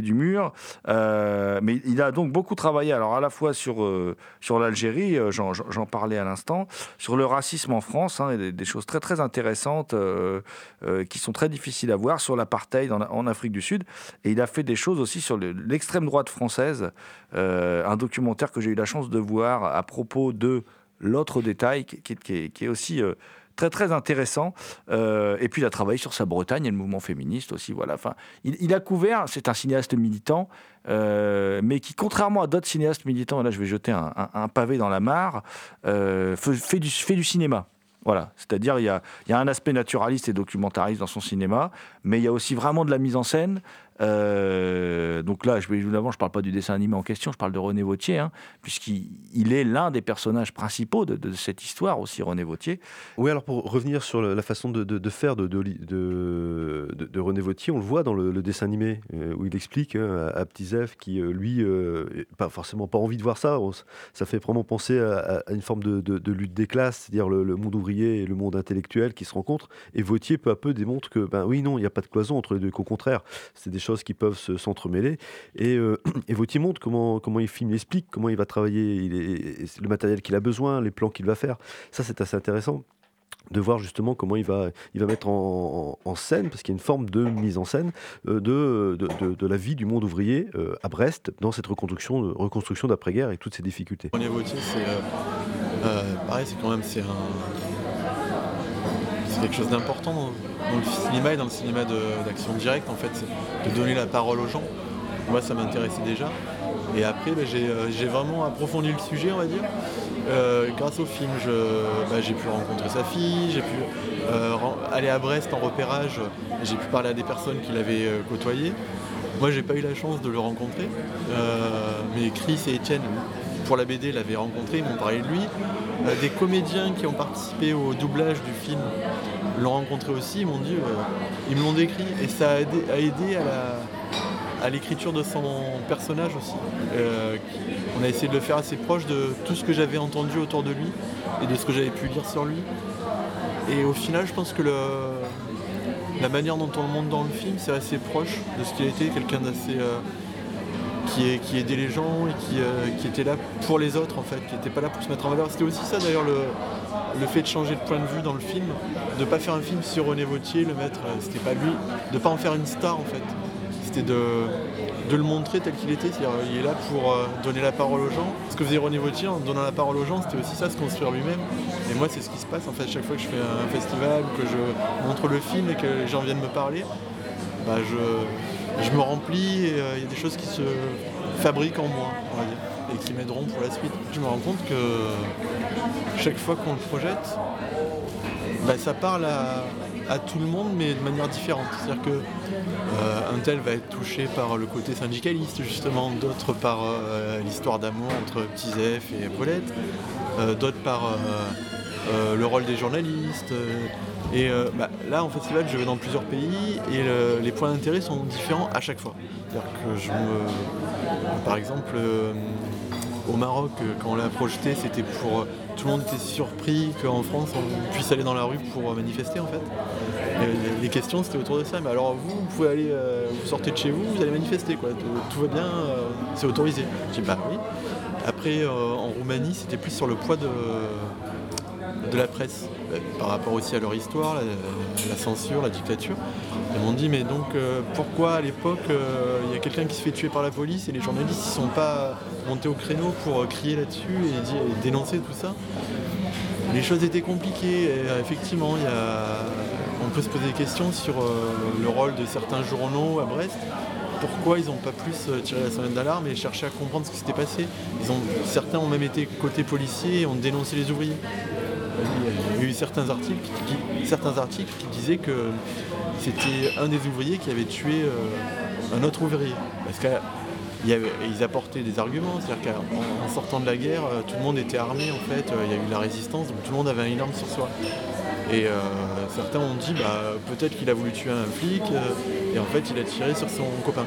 du mur. Euh, mais il a donc beaucoup travaillé, alors à la fois sur, euh, l'Algérie, j'en, parlais à l'instant, sur le racisme en France, hein, des, choses très très intéressantes qui sont très difficiles à voir, sur l'apartheid en, Afrique du Sud. Et il a fait des choses aussi sur le- l'extrême droite française, un documentaire que j'ai eu la chance de voir à propos de l'autre détail, qui, est, aussi euh, très très intéressant. Euh, et puis il a travaillé sur sa Bretagne et le mouvement féministe aussi. Voilà. Enfin, il, a couvert, c'est un cinéaste militant, euh, mais qui, contrairement à d'autres cinéastes militants, là je vais jeter un, pavé dans la mare, fait, du, cinéma. Voilà, c'est-à-dire il y y a un aspect naturaliste et documentariste dans son cinéma, mais il y a aussi vraiment de la mise en scène. Euh, donc là, je vais évidemment, je parle pas du dessin animé en question, je parle de René Vautier, hein, puisqu'il il est l'un des personnages principaux de, cette histoire aussi, René Vautier. Oui, alors pour revenir sur la façon de, faire de, René Vautier, on le voit dans le, dessin animé euh, où il explique hein, à, Petit Zef qui, euh, lui, euh, pas forcément pas envie de voir ça. Ça fait vraiment penser à, une forme de lutte des classes, c'est-à-dire le, le monde ouvrier et le monde intellectuel qui se rencontrent. Et Vautier, peu à peu, démontre que, ben oui, non, il n'y a pas de cloison entre les deux, qu'au contraire, c'est des choses qui peuvent se- s'entremêler. Et, euh, et Vautier montre comment, comment il filme, il explique comment il va travailler, il est- le matériel qu'il a besoin, les plans qu'il va faire. Ça, c'est assez intéressant de voir justement comment il va, il va mettre en, scène, parce qu'il y a une forme de mise en scène euh, de, de, la vie du monde ouvrier euh, à Brest dans cette reconstruction, reconstruction d'après-guerre et toutes ces difficultés. Vautier, c'est euh, pareil, c'est quand même c'est un, c'est quelque chose d'important dans, le cinéma et dans le cinéma d'action directe en fait, de donner la parole aux gens. Moi, ça m'intéressait déjà. Et après, j'ai euh, j'ai vraiment approfondi le sujet, on va dire. Euh, grâce au film, bah, j'ai pu rencontrer sa fille, j'ai pu euh, aller à Brest en repérage, j'ai pu parler à des personnes qui l'avaient côtoyé. Moi, j'ai pas eu la chance de le rencontrer, mais Chris et Étienne, pour la BD, l'avaient rencontré, ils m'ont parlé de lui. Euh, des comédiens qui ont participé au doublage du film l'ont rencontré aussi, ils m'ont dit, euh, ils me l'ont décrit, et ça a aidé, à l'écriture de son personnage aussi. Euh, on a essayé de le faire assez proche de tout ce que j'avais entendu autour de lui et de ce que j'avais pu lire sur lui. Et au final, je pense que la manière dont on le montre dans le film, c'est assez proche de ce qu'il a été, quelqu'un d'assez qui, aidait les gens et qui, euh, qui était là pour les autres en fait, qui n'était pas là pour se mettre en valeur. C'était aussi ça d'ailleurs le, fait de changer de point de vue dans le film, de pas faire un film sur René Vautier, le maître, euh, c'était pas lui, de pas en faire une star en fait. C'était de, le montrer tel qu'il était, c'est-à-dire il est là pour euh, donner la parole aux gens. Ce que faisait René Vautier en donnant la parole aux gens, c'était aussi ça, se construire lui-même. Et moi c'est ce qui se passe en fait, chaque fois que je fais un festival, que je montre le film et que les gens viennent me parler, bah, je, je me remplis et euh, il y a des choses qui se fabriquent en moi, et qui m'aideront pour la suite. Je me rends compte que chaque fois qu'on le projette, bah, ça parle à, tout le monde, mais de manière différente. C'est-à-dire que euh, un tel va être touché par le côté syndicaliste, justement, d'autres par euh, l'histoire d'amour entre Petit Zef et Paulette, euh, d'autres par le rôle des journalistes. Euh, et euh, bah, là, en festival, je vais dans plusieurs pays et le- les points d'intérêt sont différents à chaque fois. Que je me. Par exemple, euh, au Maroc, euh, quand on l'a projeté, c'était pour. Tout le monde était surpris qu'en France, on puisse aller dans la rue pour euh, manifester, en fait. Les- questions, c'était autour de ça. Mais alors, vous, vous pouvez aller. euh, vous sortez de chez vous, vous allez manifester, quoi. Tout, tout va bien, euh, c'est autorisé. Je dis, bah oui. Après, euh, en Roumanie, c'était plus sur le poids de de la presse, euh, par rapport aussi à leur histoire, la, censure, la dictature. Ils m'ont dit mais donc euh, pourquoi à l'époque euh, il y a quelqu'un qui se fait tuer par la police et les journalistes ils sont pas montés au créneau pour euh, crier là-dessus et, dénoncer tout ça? Les choses étaient compliquées effectivement on peut se poser des questions sur le rôle de certains journaux à Brest. Pourquoi ils n'ont pas plus tiré la sonnette d'alarme et cherché à comprendre ce qui s'était passé? Certains ont même été côté policier et ont dénoncé les ouvriers. Il y a eu certains articles qui, certains articles qui disaient que c'était un des ouvriers qui avait tué euh, un autre ouvrier. Parce qu'ils apportaient des arguments, c'est-à-dire qu'en en sortant de la guerre, euh, tout le monde était armé en fait, euh, il y a eu la résistance, donc tout le monde avait une arme sur soi. Et certains ont dit bah, peut-être qu'il a voulu tuer un flic et en fait il a tiré sur son copain.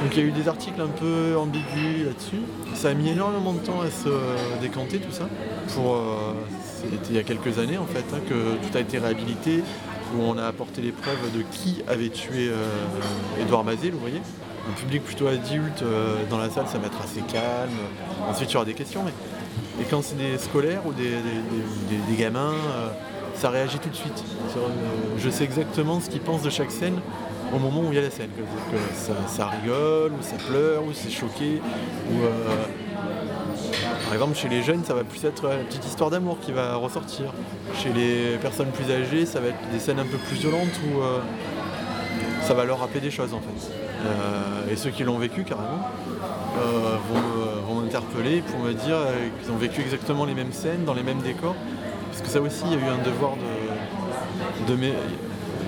Donc il y a eu des articles un peu ambigus là-dessus. Ça a mis énormément de temps à se décanter tout ça. Pour, c'était il y a quelques années en fait hein, que tout a été réhabilité, où on a apporté les preuves de qui avait tué euh, Édouard Mazet, vous voyez. Un public plutôt adulte euh, dans la salle, ça va être assez calme. Ensuite il y aura des questions, mais et quand c'est des scolaires ou des, gamins, euh, ça réagit tout de suite. Je sais exactement ce qu'ils pensent de chaque scène au moment où il y a la scène. Que ça, rigole, ou ça pleure, ou c'est choqué. Ou, par exemple, chez les jeunes, ça va plus être la petite histoire d'amour qui va ressortir. Chez les personnes plus âgées, ça va être des scènes un peu plus violentes où euh, ça va leur rappeler des choses en fait. Euh, et ceux qui l'ont vécu carrément euh, vont, m'interpeller pour me dire qu'ils ont vécu exactement les mêmes scènes, dans les mêmes décors. Parce que ça aussi, il y a eu un devoir de,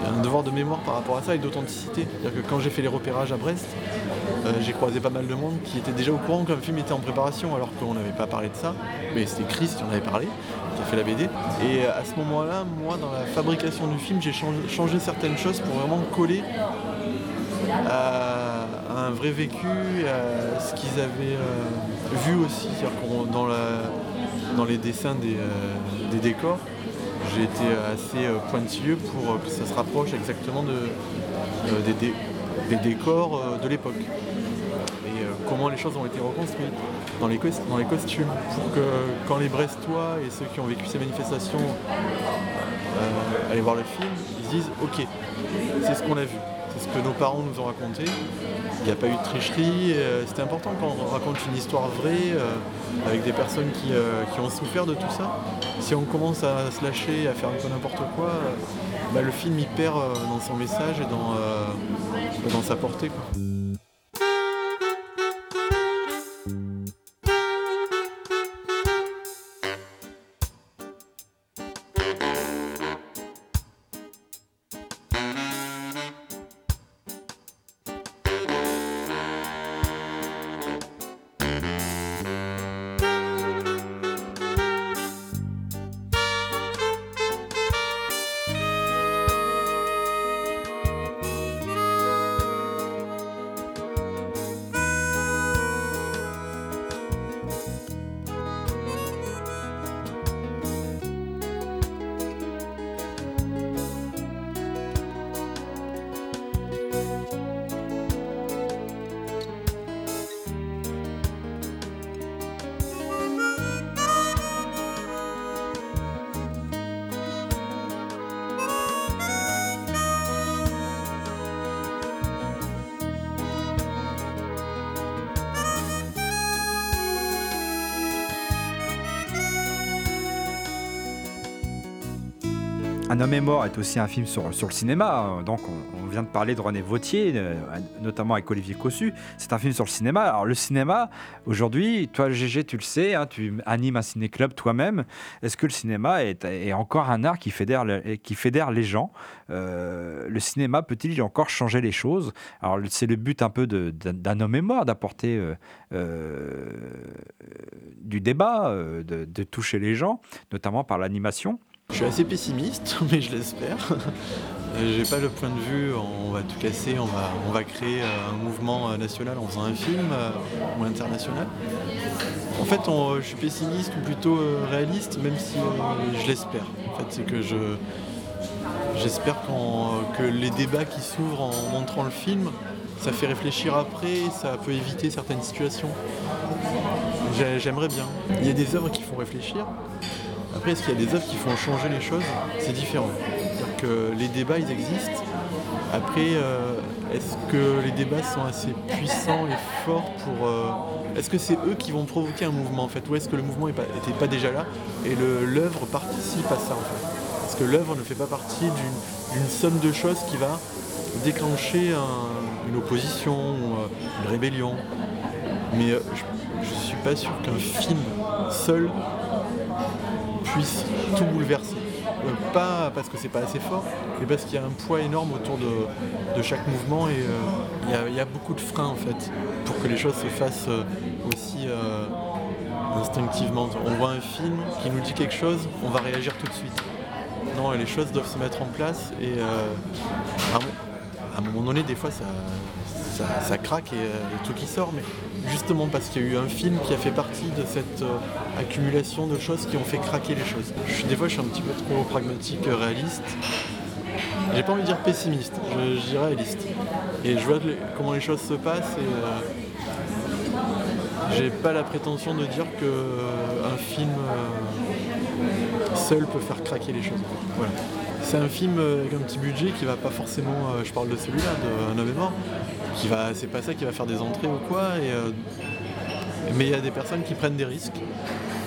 un devoir de mémoire par rapport à ça et d'authenticité. C'est-à-dire que quand j'ai fait les repérages à Brest, euh, j'ai croisé pas mal de monde qui était déjà au courant qu'un film était en préparation alors qu'on n'avait pas parlé de ça. Mais c'était Chris qui en avait parlé, qui a fait la BD. Et à ce moment-là, moi, dans la fabrication du film, j'ai changé, certaines choses pour vraiment coller à, un vrai vécu, à ce qu'ils avaient euh, vu aussi. Dans, les dessins des, euh, des décors, j'ai été assez euh, pointilleux pour euh, que ça se rapproche exactement de, euh, des, dé- des décors de l'époque. Et comment les choses ont été reconstruites dans les, costumes, pour que quand les Brestois et ceux qui ont vécu ces manifestations allaient voir le film, ils se disent ok, c'est ce qu'on a vu, c'est ce que nos parents nous ont raconté. Il n'y a pas eu de tricherie, euh, c'était important quand on raconte une histoire vraie euh, avec des personnes qui, euh, qui ont souffert de tout ça. Si on commence à se lâcher, à faire un peu n'importe quoi, bah, le film il perd dans son message et dans, dans sa portée. Un homme est mort est aussi un film sur, le cinéma. Donc, on, vient de parler de René Vautier, euh, notamment avec Olivier Cossu. C'est un film sur le cinéma. Alors, le cinéma, aujourd'hui, toi, GG, tu le sais, hein, tu animes un ciné-club toi-même. Est-ce que le cinéma est, encore un art qui fédère, qui fédère les gens Euh, Le cinéma peut-il encore changer les choses? Alors, c'est le but un peu d'un homme est mort, d'apporter euh, euh, du débat, euh, de toucher les gens, notamment par l'animation. Je suis assez pessimiste, mais je l'espère. Euh, J'ai pas le point de vue, on va tout casser, on va, on va créer euh, un mouvement euh, national en faisant un film ou international. En fait, je suis pessimiste ou plutôt réaliste, même si je l'espère. En fait, c'est que je j'espère que les débats qui s'ouvrent en montrant le film, ça fait réfléchir après, ça peut éviter certaines situations. J'ai- J'aimerais bien. Il y a des œuvres qui font réfléchir, après, est-ce qu'il y a des œuvres qui font changer les choses? C'est différent. C'est-à-dire que les débats, ils existent. Après, euh, est-ce que les débats sont assez puissants et forts pour... euh, est-ce que c'est eux qui vont provoquer un mouvement en fait? Ou est-ce que le mouvement n'était pas déjà là et l'œuvre participe à ça en fait? Parce que l'œuvre ne fait pas partie d'une somme de choses qui va déclencher un- une opposition ou euh, une rébellion. Mais je, je suis pas sûr qu'un film seul puisse tout bouleverser. Euh, pas parce que c'est pas assez fort, mais parce qu'il y a un poids énorme autour de, chaque mouvement et euh, il y a- beaucoup de freins en fait pour que les choses se fassent euh, aussi instinctivement. On voit un film qui nous dit quelque chose, on va réagir tout de suite. Non, les choses doivent se mettre en place et à, un, moment donné, des fois, ça, craque et a tout qui sort, justement parce qu'il y a eu un film qui a fait partie de cette euh, accumulation de choses qui ont fait craquer les choses. Des fois, je suis un petit peu trop pragmatique, euh, réaliste. J'ai pas envie de dire pessimiste, je, dirais réaliste. Et je vois comment les choses se passent et euh, j'ai pas la prétention de dire que euh, un film seul peut faire craquer les choses. C'est un film avec un petit budget qui va pas forcément, je parle de celui-là, de Un homme est mort, qui va, c'est pas ça qui va faire des entrées ou quoi. Euh, mais il y a des personnes qui prennent des risques,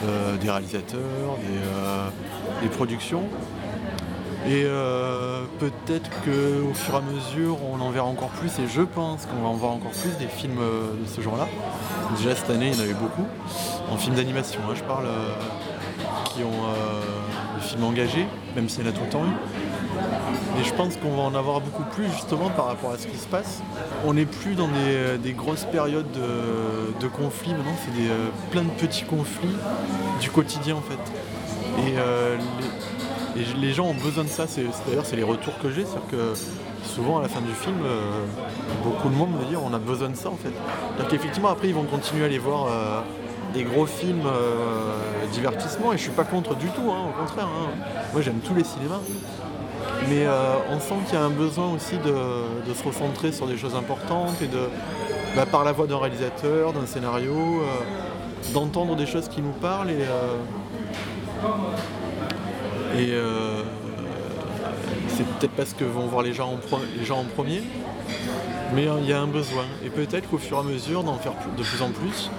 euh, des réalisateurs, des, euh, productions. Et peut-être qu'au fur et à mesure, on en verra encore plus, et je pense qu'on va en voir encore plus des films de ce genre-là. Déjà cette année, il y en a eu beaucoup, en films d'animation, hein, je parle, qui ont des films engagés, même s'il y en a tout le temps eu. Et je pense qu'on va en avoir beaucoup plus justement par rapport à ce qui se passe. On n'est plus dans des, des grosses périodes de, conflits, maintenant c'est des, euh, plein de petits conflits du quotidien en fait. Et euh, les, gens ont besoin de ça, d'ailleurs c'est les retours que j'ai, c'est-à-dire que souvent à la fin du film, euh, beaucoup de monde me dit on a besoin de ça en fait. Donc effectivement après ils vont continuer à aller voir euh, des gros films euh, divertissement et je suis pas contre du tout, hein, au contraire. hein. Moi j'aime tous les cinémas. Mais euh, on sent qu'il y a un besoin aussi de, se recentrer sur des choses importantes et de, bah, par la voix d'un réalisateur, d'un scénario, euh, d'entendre des choses qui nous parlent et, euh, c'est peut-être parce que vont voir les gens en, premier, mais il y a un besoin. Et peut-être qu'au fur et à mesure d'en faire de plus en plus,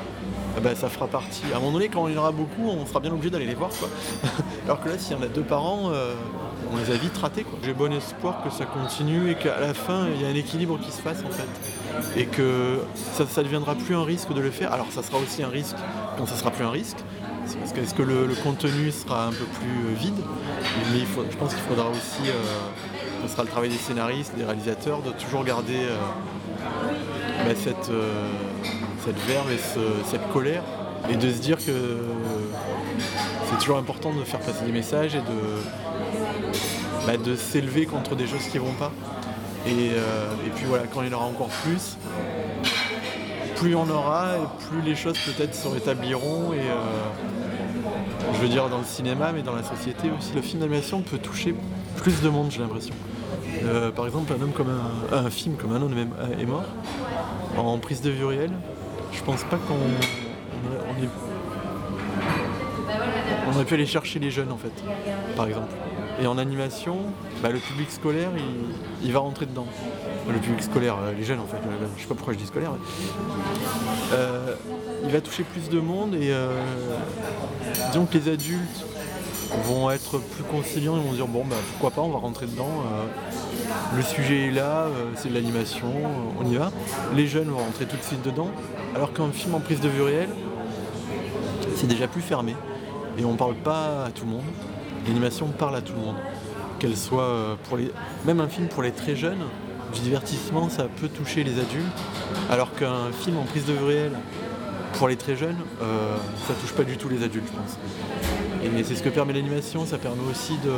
eh ben, ça fera partie. À un moment donné, quand il y en aura beaucoup, on sera bien obligé d'aller les voir. Alors que là, s'il y en a deux par an, on les a vite ratés. J'ai bon espoir que ça continue et qu'à la fin, il y a un équilibre qui se fasse en fait. Et que ça ne deviendra plus un risque de le faire. Alors ça sera aussi un risque quand ça sera plus un risque. Que est-ce que le, contenu sera un peu plus euh, vide? Mais je pense qu'il faudra aussi, euh, ce sera le travail des scénaristes, des réalisateurs, de toujours garder euh, bah, cette, euh, cette verve et ce- cette colère et de se dire que c'est toujours important de faire passer des messages et de, bah, de s'élever contre des choses qui vont pas. Et, euh, et puis voilà, quand il y en aura encore plus, plus on aura, et plus les choses peut-être se rétabliront. Et euh, je veux dire dans le cinéma, mais dans la société aussi, le film d'animation peut toucher plus de monde, j'ai l'impression. Euh, par exemple, un homme comme un, un film comme un homme est mort en prise de vue réelle. Je pense pas qu'on on aurait pu aller chercher les jeunes en fait, par exemple. Et en animation, bah, le public scolaire, il, va rentrer dedans. Le public scolaire, euh, les jeunes en fait, euh, je sais pas pourquoi je dis scolaire. mais- Euh, il va toucher plus de monde et disons que les adultes vont être plus conciliants, ils vont dire bon bah pourquoi pas, on va rentrer dedans. le sujet est là, c'est de l'animation, on y va. Les jeunes vont rentrer tout de suite dedans, alors qu'un film en prise de vue réelle, c'est déjà plus fermé. Et on parle pas à tout le monde. L'animation parle à tout le monde. Qu'elle soit pour les. Même un film pour les très jeunes, du divertissement, ça peut toucher les adultes, alors qu'un film en prise de vue réelle, pour les très jeunes, euh, ça touche pas du tout les adultes, je pense. Et c'est ce que permet l'animation, ça permet aussi de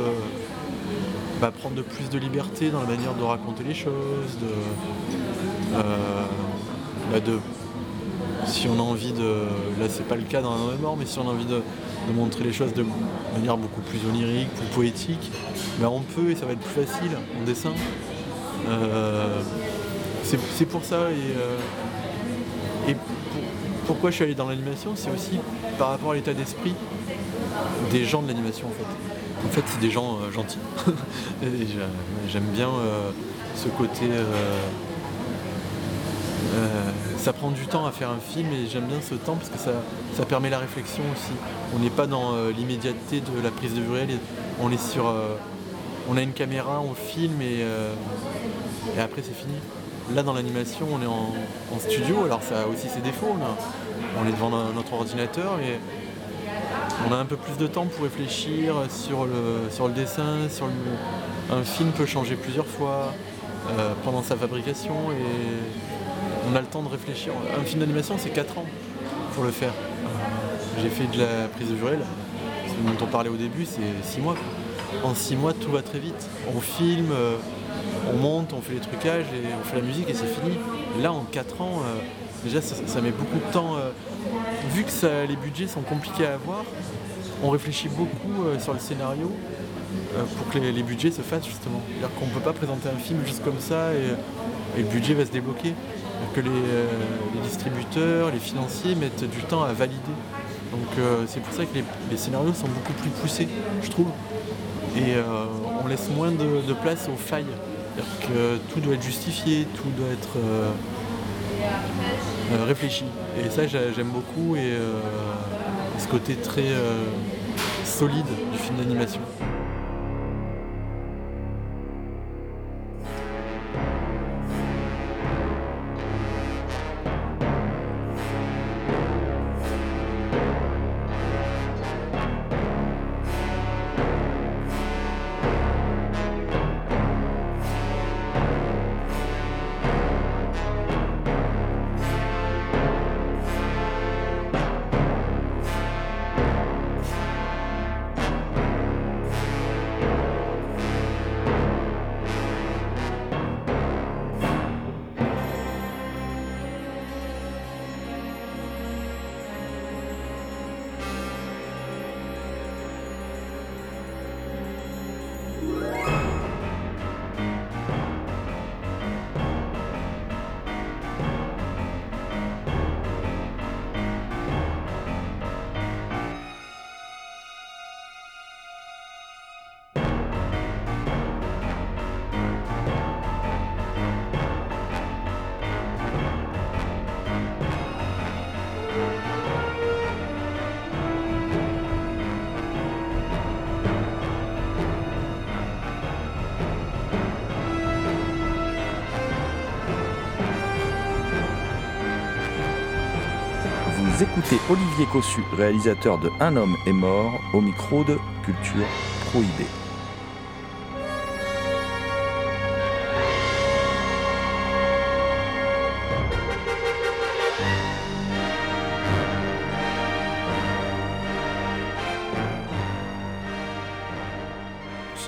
bah, prendre de plus de liberté dans la manière de raconter les choses, de, euh, bah, si on a envie de. Là c'est pas le cas dans un mort, mais si on a envie de, montrer les choses de manière beaucoup plus onirique, plus poétique, bah, on peut et ça va être plus facile en dessin. Euh, c'est pour ça et, et pourquoi je suis allé dans l'animation, c'est aussi par rapport à l'état d'esprit des gens de l'animation en fait. En fait, c'est des gens euh, gentils. J'aime bien euh, ce côté. Euh, ça prend du temps à faire un film et j'aime bien ce temps parce que ça, permet la réflexion aussi. On n'est pas dans l'immédiateté de la prise de vue réelle. On est sur. on a une caméra, on filme et, après c'est fini. Là, dans l'animation, on est en, studio, alors ça a aussi ses défauts. On, est devant notre ordinateur et on a un peu plus de temps pour réfléchir sur le, dessin. Un film peut changer plusieurs fois euh, pendant sa fabrication et on a le temps de réfléchir. Un film d'animation, c'est 4 ans pour le faire. J'ai fait de la prise de jurel, ce dont on parlait au début, c'est 6 mois. En 6 mois, tout va très vite. On filme. Euh, on monte, on fait les trucages et on fait la musique et c'est fini. Là, en 4 ans, euh, déjà, ça, met beaucoup de temps. Euh, vu que les budgets sont compliqués à avoir, on réfléchit beaucoup sur le scénario pour que les, budgets se fassent justement. C'est-à-dire qu'on ne peut pas présenter un film juste comme ça et, le budget va se débloquer. Que les, distributeurs, les financiers mettent du temps à valider. Donc c'est pour ça que les, scénarios sont beaucoup plus poussés, je trouve. Et on laisse moins de place aux failles que tout doit être justifié, tout doit être euh, euh, réfléchi. Et ça, j'aime beaucoup et euh, ce côté très solide du film d'animation. Écoutez Olivier Cossu, réalisateur de Un homme est mort, au micro de Culture Prohibée.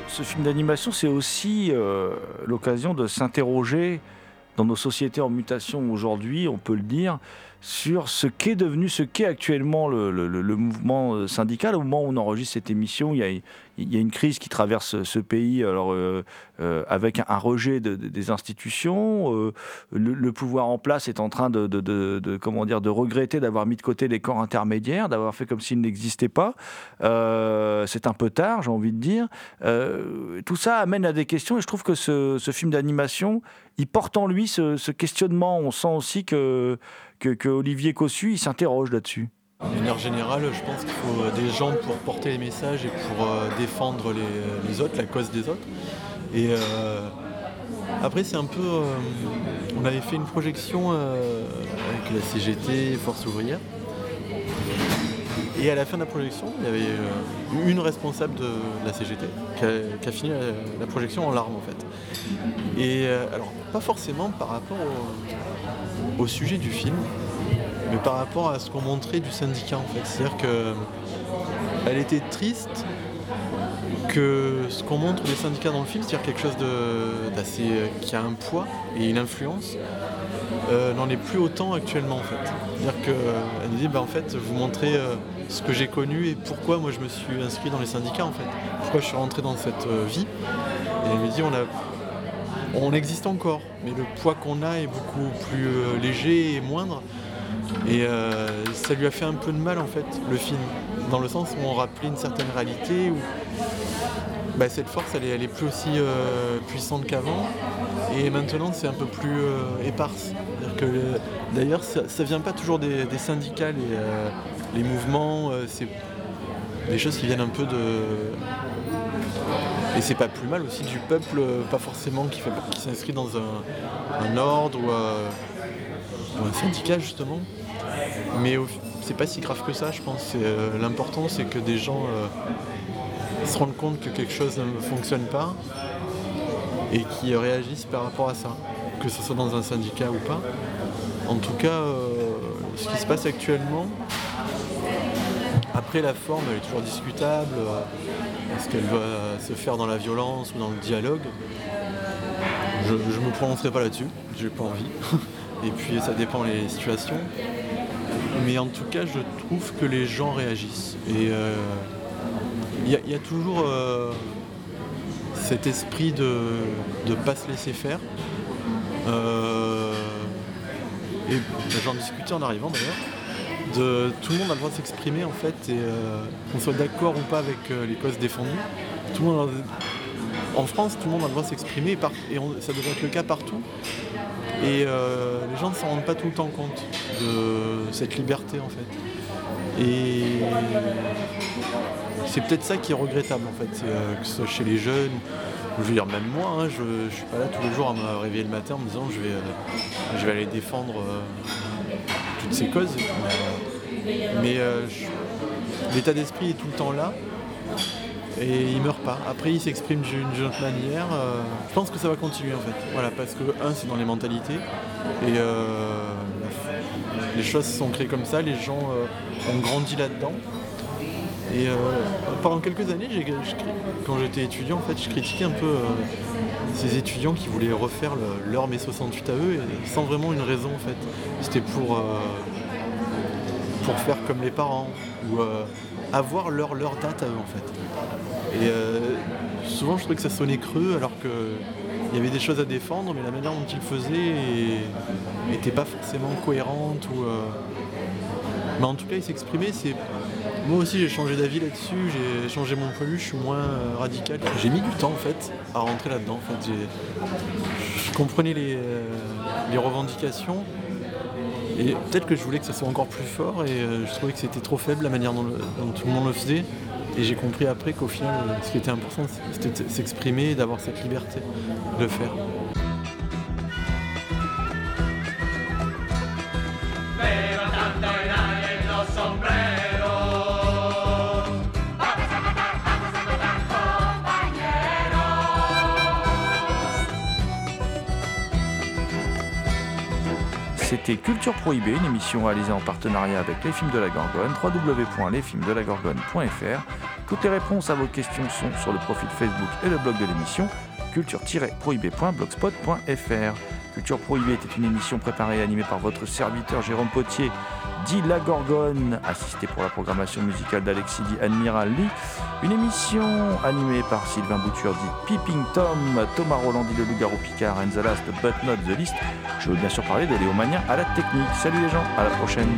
Ce film d'animation, c'est aussi euh, l'occasion de s'interroger dans nos sociétés en mutation aujourd'hui, on peut le dire, sur ce qu'est devenu, ce qu'est actuellement le, mouvement euh, syndical. Au moment où on enregistre cette émission, il y a, il y a une crise qui traverse ce pays alors, euh, euh, avec un rejet des institutions. le, pouvoir en place est en train de, comment dire, de regretter d'avoir mis de côté les corps intermédiaires, d'avoir fait comme s'ils n'existaient pas. C'est un peu tard, j'ai envie de dire. tout ça amène à des questions et je trouve que ce, ce film d'animation, il porte en lui ce, ce questionnement. On sent aussi que que, Olivier Cossu, il s'interroge là-dessus. De manière générale, je pense qu'il faut des gens pour porter les messages et pour euh, défendre les, les autres, la cause des autres. Et euh, après, c'est un peu. euh, on avait fait une projection euh, avec la CGT, Force ouvrière. Et à la fin de la projection, il y avait euh, une responsable de la CGT qui a, fini la, projection en larmes en fait. Et euh, alors, pas forcément par rapport au, au sujet du film, mais par rapport à ce qu'on montrait du syndicat en fait. C'est-à-dire que elle était triste que ce qu'on montre des syndicats dans le film, c'est-à-dire quelque chose d'assez qui a un poids et une influence, euh, n'en est plus autant actuellement en fait. C'est-à-dire qu'elle nous dit bah, en fait vous montrez euh, ce que j'ai connu et pourquoi moi je me suis inscrit dans les syndicats en fait. Pourquoi je suis rentré dans cette euh, vie? Et elle me dit on a on existe encore, mais le poids qu'on a est beaucoup plus euh, léger et moindre. Et euh, ça lui a fait un peu de mal en fait, le film, dans le sens où on rappelait une certaine réalité, où bah, cette force elle est, plus aussi euh, puissante qu'avant, et maintenant c'est un peu plus éparse. D'ailleurs ça, ça vient pas toujours des, syndicats, les, mouvements, c'est des choses qui viennent un peu de, et c'est pas plus mal aussi du peuple, euh, pas forcément qui, qui s'inscrit dans un, ordre ou, euh, ou un syndicat justement. Mais c'est pas si grave que ça, je pense. Euh, L'important c'est que des gens se rendent compte que quelque chose ne fonctionne pas et qui réagissent par rapport à ça, que ce soit dans un syndicat ou pas. En tout cas, ce qui se passe actuellement, après la forme elle est toujours discutable. Est-ce qu'elle va se faire dans la violence ou dans le dialogue? Je ne me prononcerai pas là-dessus, j'ai pas envie. Et puis ça dépend les situations. Mais en tout cas, je trouve que les gens réagissent. Et euh, il y, a- il y a toujours euh, cet esprit de ne pas se laisser faire. Euh, et j'en discutais en arrivant d'ailleurs. Tout le monde a le droit de s'exprimer en fait, euh, qu'on soit d'accord ou pas avec euh, les causes défendues. En France, tout le monde a le droit de s'exprimer, et, ça devrait être le cas partout. Et euh, les gens ne s'en rendent pas tout le temps compte de cette liberté en fait. Et c'est peut-être ça qui est regrettable en fait, que ce soit chez les jeunes, je veux dire même moi, hein, je ne suis pas là tous les jours à me réveiller le matin en me disant je vais, je vais aller défendre toutes ces causes. Mais euh, l'état d'esprit est tout le temps là et il meurt pas. Après, il s'exprime d'une autre manière. euh, je pense que ça va continuer en fait. Voilà, parce que un, c'est dans les mentalités et euh, les choses sont créées comme ça. Les gens ont grandi là-dedans. Et pendant quelques années, quand j'étais étudiant, en fait, je critiquais un peu ces étudiants qui voulaient refaire le- leur mai 68 à eux sans vraiment une raison en fait. C'était pour pour faire comme les parents ou euh, avoir leur, leur date à eux en fait. Et euh, souvent je trouvais que ça sonnait creux alors que il y avait des choses à défendre mais la manière dont ils faisaient n'était pas forcément cohérente ou euh, mais en tout cas ils s'exprimaient c'est moi aussi j'ai changé d'avis là-dessus, j'ai changé mon point de vue, je suis moins radical. J'ai mis du temps en fait à rentrer là-dedans. En fait. Je comprenais les, les revendications et peut-être que je voulais que ça soit encore plus fort et euh, je trouvais que c'était trop faible la manière dont, tout le monde le faisait. Et j'ai compris après qu'au final, euh, ce qui était important, c'était de s'exprimer et d'avoir cette liberté de faire. Culture Prohibée, une émission réalisée en partenariat avec les films de la Gorgone, www.lesfilmsdelagorgone.fr. Toutes les réponses à vos questions sont sur le profil Facebook et le blog de l'émission, culture-prohibée.blogspot.fr. Culture Prohibée était une émission préparée et animée par votre serviteur Jérôme Potier, dit La Gorgone, assisté pour la programmation musicale d'Alexis dit Admiral Lee. Une émission animée par Sylvain Bouture dit Peeping Tom, Thomas Roland dit le loup-garou Picard, and the last but not the least. Je veux bien sûr parler de Léo Mania à la technique. Salut les gens, à la prochaine.